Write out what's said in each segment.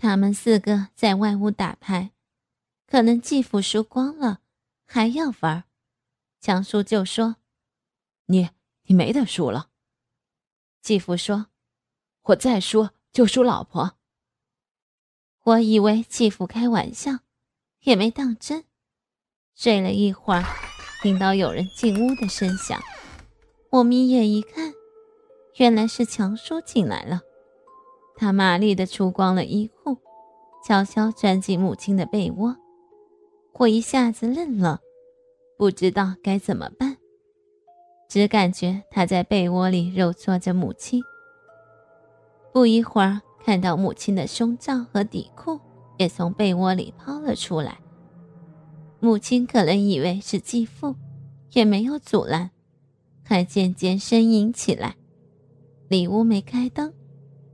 他们四个在外屋打牌，可能继父输光了，还要玩。强叔就说：“你你没得输了。”继父说：“我再输就输老婆。”我以为继父开玩笑，也没当真。睡了一会儿，听到有人进屋的声响，我眯眼一看，原来是强叔进来了。他麻利的出光了衣裤，悄悄钻进母亲的被窝。我一下子愣了，不知道该怎么办，只感觉他在被窝里揉搓着母亲。不一会儿。看到母亲的胸罩和底裤也从被窝里抛了出来，母亲可能以为是继父，也没有阻拦，还渐渐呻吟起来。里屋没开灯，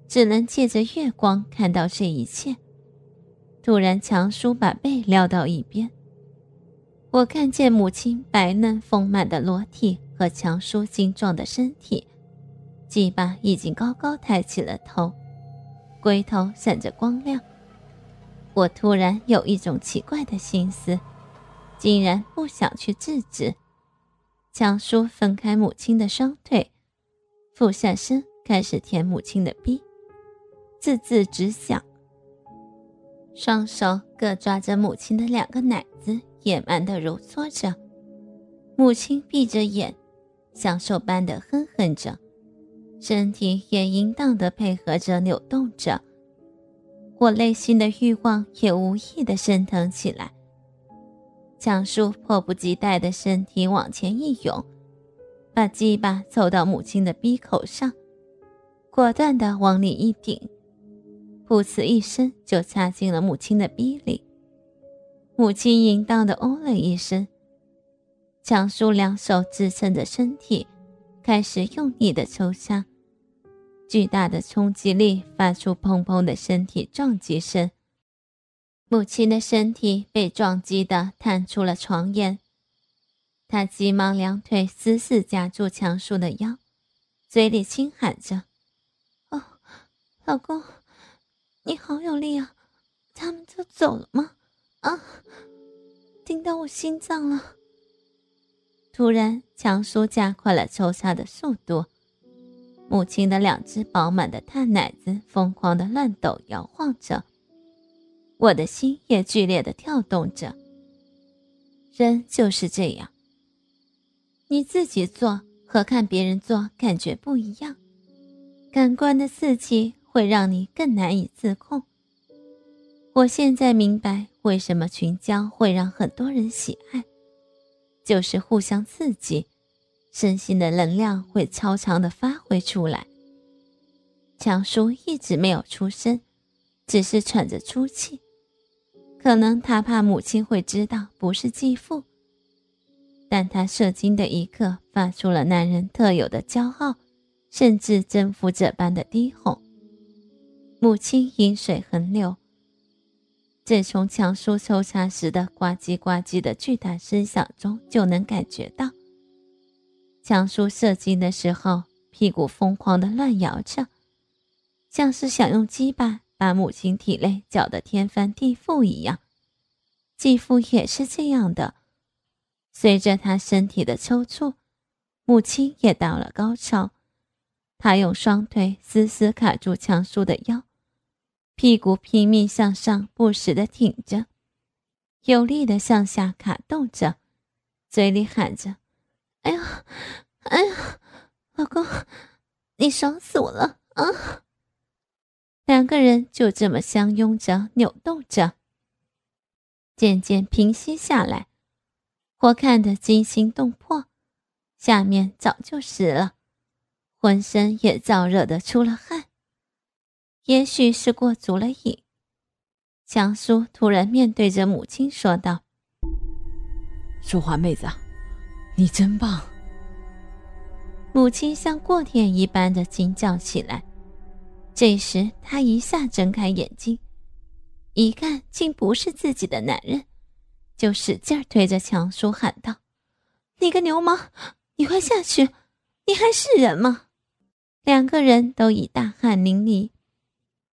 只能借着月光看到这一切。突然，强叔把被撂到一边，我看见母亲白嫩丰满的裸体和强叔精壮的身体，鸡巴已经高高抬起了头。龟头闪着光亮，我突然有一种奇怪的心思，竟然不想去制止。强叔分开母亲的双腿，俯下身开始舔母亲的逼，字字直响。双手各抓着母亲的两个奶子，野蛮地揉搓着。母亲闭着眼，享受般的哼哼着。身体也淫荡地配合着扭动着，我内心的欲望也无意地升腾起来。强叔迫不及待的身体往前一涌，把鸡巴凑到母亲的鼻口上，果断地往里一顶，噗呲一声就插进了母亲的鼻里。母亲淫荡的哦了一声，强叔两手支撑着身体，开始用力的抽插。巨大的冲击力发出砰砰的身体撞击声，母亲的身体被撞击的探出了床沿。他急忙两腿死死夹住强叔的腰，嘴里轻喊着：“哦，老公，你好有力啊！他们就走了吗？啊，顶到我心脏了！”突然，强叔加快了抽插的速度。母亲的两只饱满的大奶子疯狂的乱抖摇晃着，我的心也剧烈的跳动着。人就是这样，你自己做和看别人做感觉不一样，感官的刺激会让你更难以自控。我现在明白为什么群交会让很多人喜爱，就是互相刺激。身心的能量会超常的发挥出来。强叔一直没有出声，只是喘着粗气，可能他怕母亲会知道不是继父。但他射精的一刻，发出了男人特有的骄傲，甚至征服者般的低吼。母亲饮水横流，这从强叔抽插时的呱唧呱唧的巨大声响中就能感觉到。强叔射精的时候，屁股疯狂的乱摇着，像是想用鸡巴把母亲体内搅得天翻地覆一样。继父也是这样的，随着他身体的抽搐，母亲也到了高潮。他用双腿死死卡住强叔的腰，屁股拼命向上，不时的挺着，有力的向下卡动着，嘴里喊着。哎呀，哎呀，老公，你爽死我了啊！两个人就这么相拥着、扭动着，渐渐平息下来。我看得惊心动魄，下面早就湿了，浑身也燥热的出了汗。也许是过足了瘾，强叔突然面对着母亲说道：“淑华妹子。”你真棒！母亲像过电一般的惊叫起来。这时，她一下睁开眼睛，一看竟不是自己的男人，就使劲推着强叔喊道：“你个流氓，你快下去！你还是人吗？”两个人都已大汗淋漓，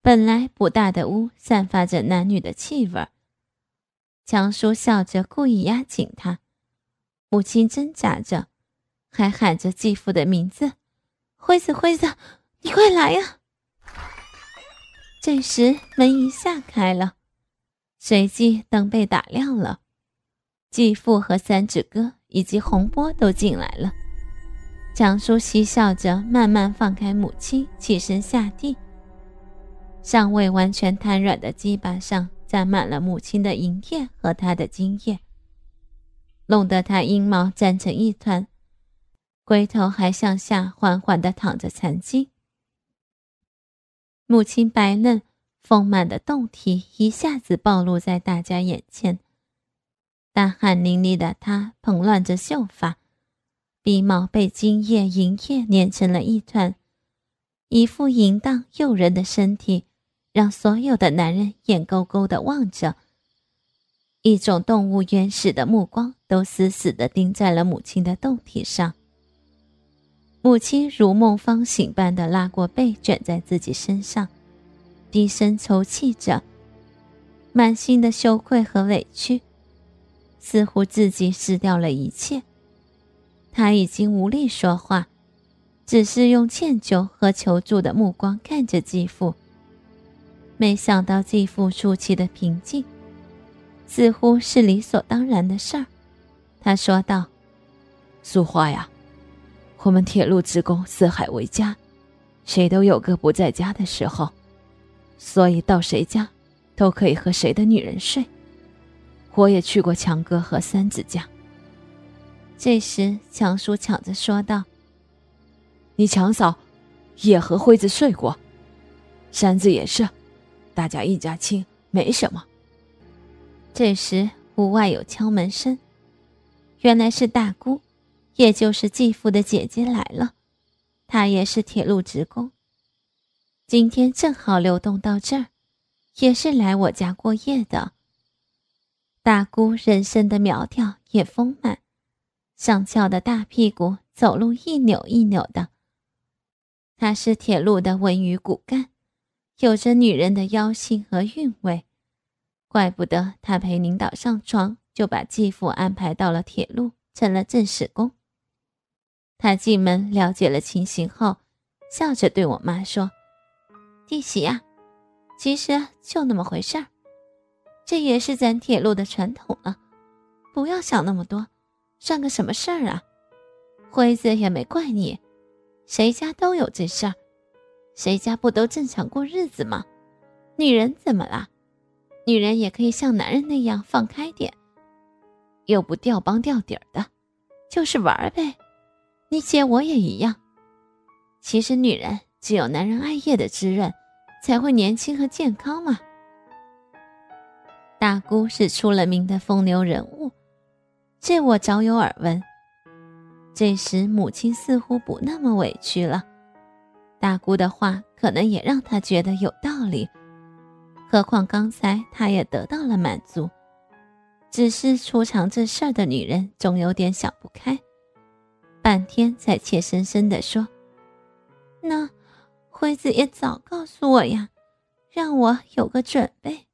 本来不大的屋散发着男女的气味。强叔笑着，故意压紧他。母亲挣扎着，还喊着继父的名字：“辉子，辉子，你快来呀！”这时门一下开了，随即灯被打亮了。继父和三指哥以及洪波都进来了。强叔嬉笑着，慢慢放开母亲，起身下地。尚未完全瘫软的鸡巴上沾满了母亲的银液和他的精液，弄得他阴毛粘成一团，龟头还向下缓缓地淌着残精。母亲白嫩丰满的胴体一下子暴露在大家眼前。大汗淋漓的她蓬乱着秀发，鼻毛被精液、银液粘成了一团，一副淫荡诱人的身体，让所有的男人眼勾勾的望着。一种动物原始的目光都死死的盯在了母亲的胴体上。母亲如梦方醒般的拉过背，卷在自己身上，低声抽泣着，满心的羞愧和委屈。似乎自己失掉了一切，他已经无力说话，只是用歉疚和求助的目光看着继父。没想到继父出奇的平静，似乎是理所当然的事儿。他说道：“素花呀，我们铁路职工四海为家，谁都有个不在家的时候，所以到谁家，都可以和谁的女人睡。”我也去过强哥和三子家。这时，强叔抢着说道：“你强嫂也和辉子睡过，山子也是，大家一家亲，没什么。”这时，屋外有敲门声，原来是大姑，也就是继父的姐姐来了。她也是铁路职工，今天正好流动到这儿，也是来我家过夜的。大姑人生的苗条也丰满，上翘的大屁股，走路一扭一扭的。她是铁路的文娱骨干，有着女人的妖性和韵味，怪不得她陪领导上床就把继父安排到了铁路，成了正式工。她进门了解了情形后，笑着对我妈说：“弟媳呀，其实就那么回事儿。”这也是咱铁路的传统了，不要想那么多，算个什么事儿啊？辉子也没怪你，谁家都有这事儿，谁家不都正常过日子吗？女人怎么了？女人也可以像男人那样放开点，又不掉帮掉底儿的，就是玩呗。你姐我也一样。其实女人只有男人爱叶的滋润，才会年轻和健康嘛。大姑是出了名的风流人物，这我早有耳闻。这时母亲似乎不那么委屈了，大姑的话可能也让她觉得有道理。何况刚才她也得到了满足，只是出场这事儿的女人总有点想不开，半天才怯生生地说：“那辉子也早告诉我呀，让我有个准备。”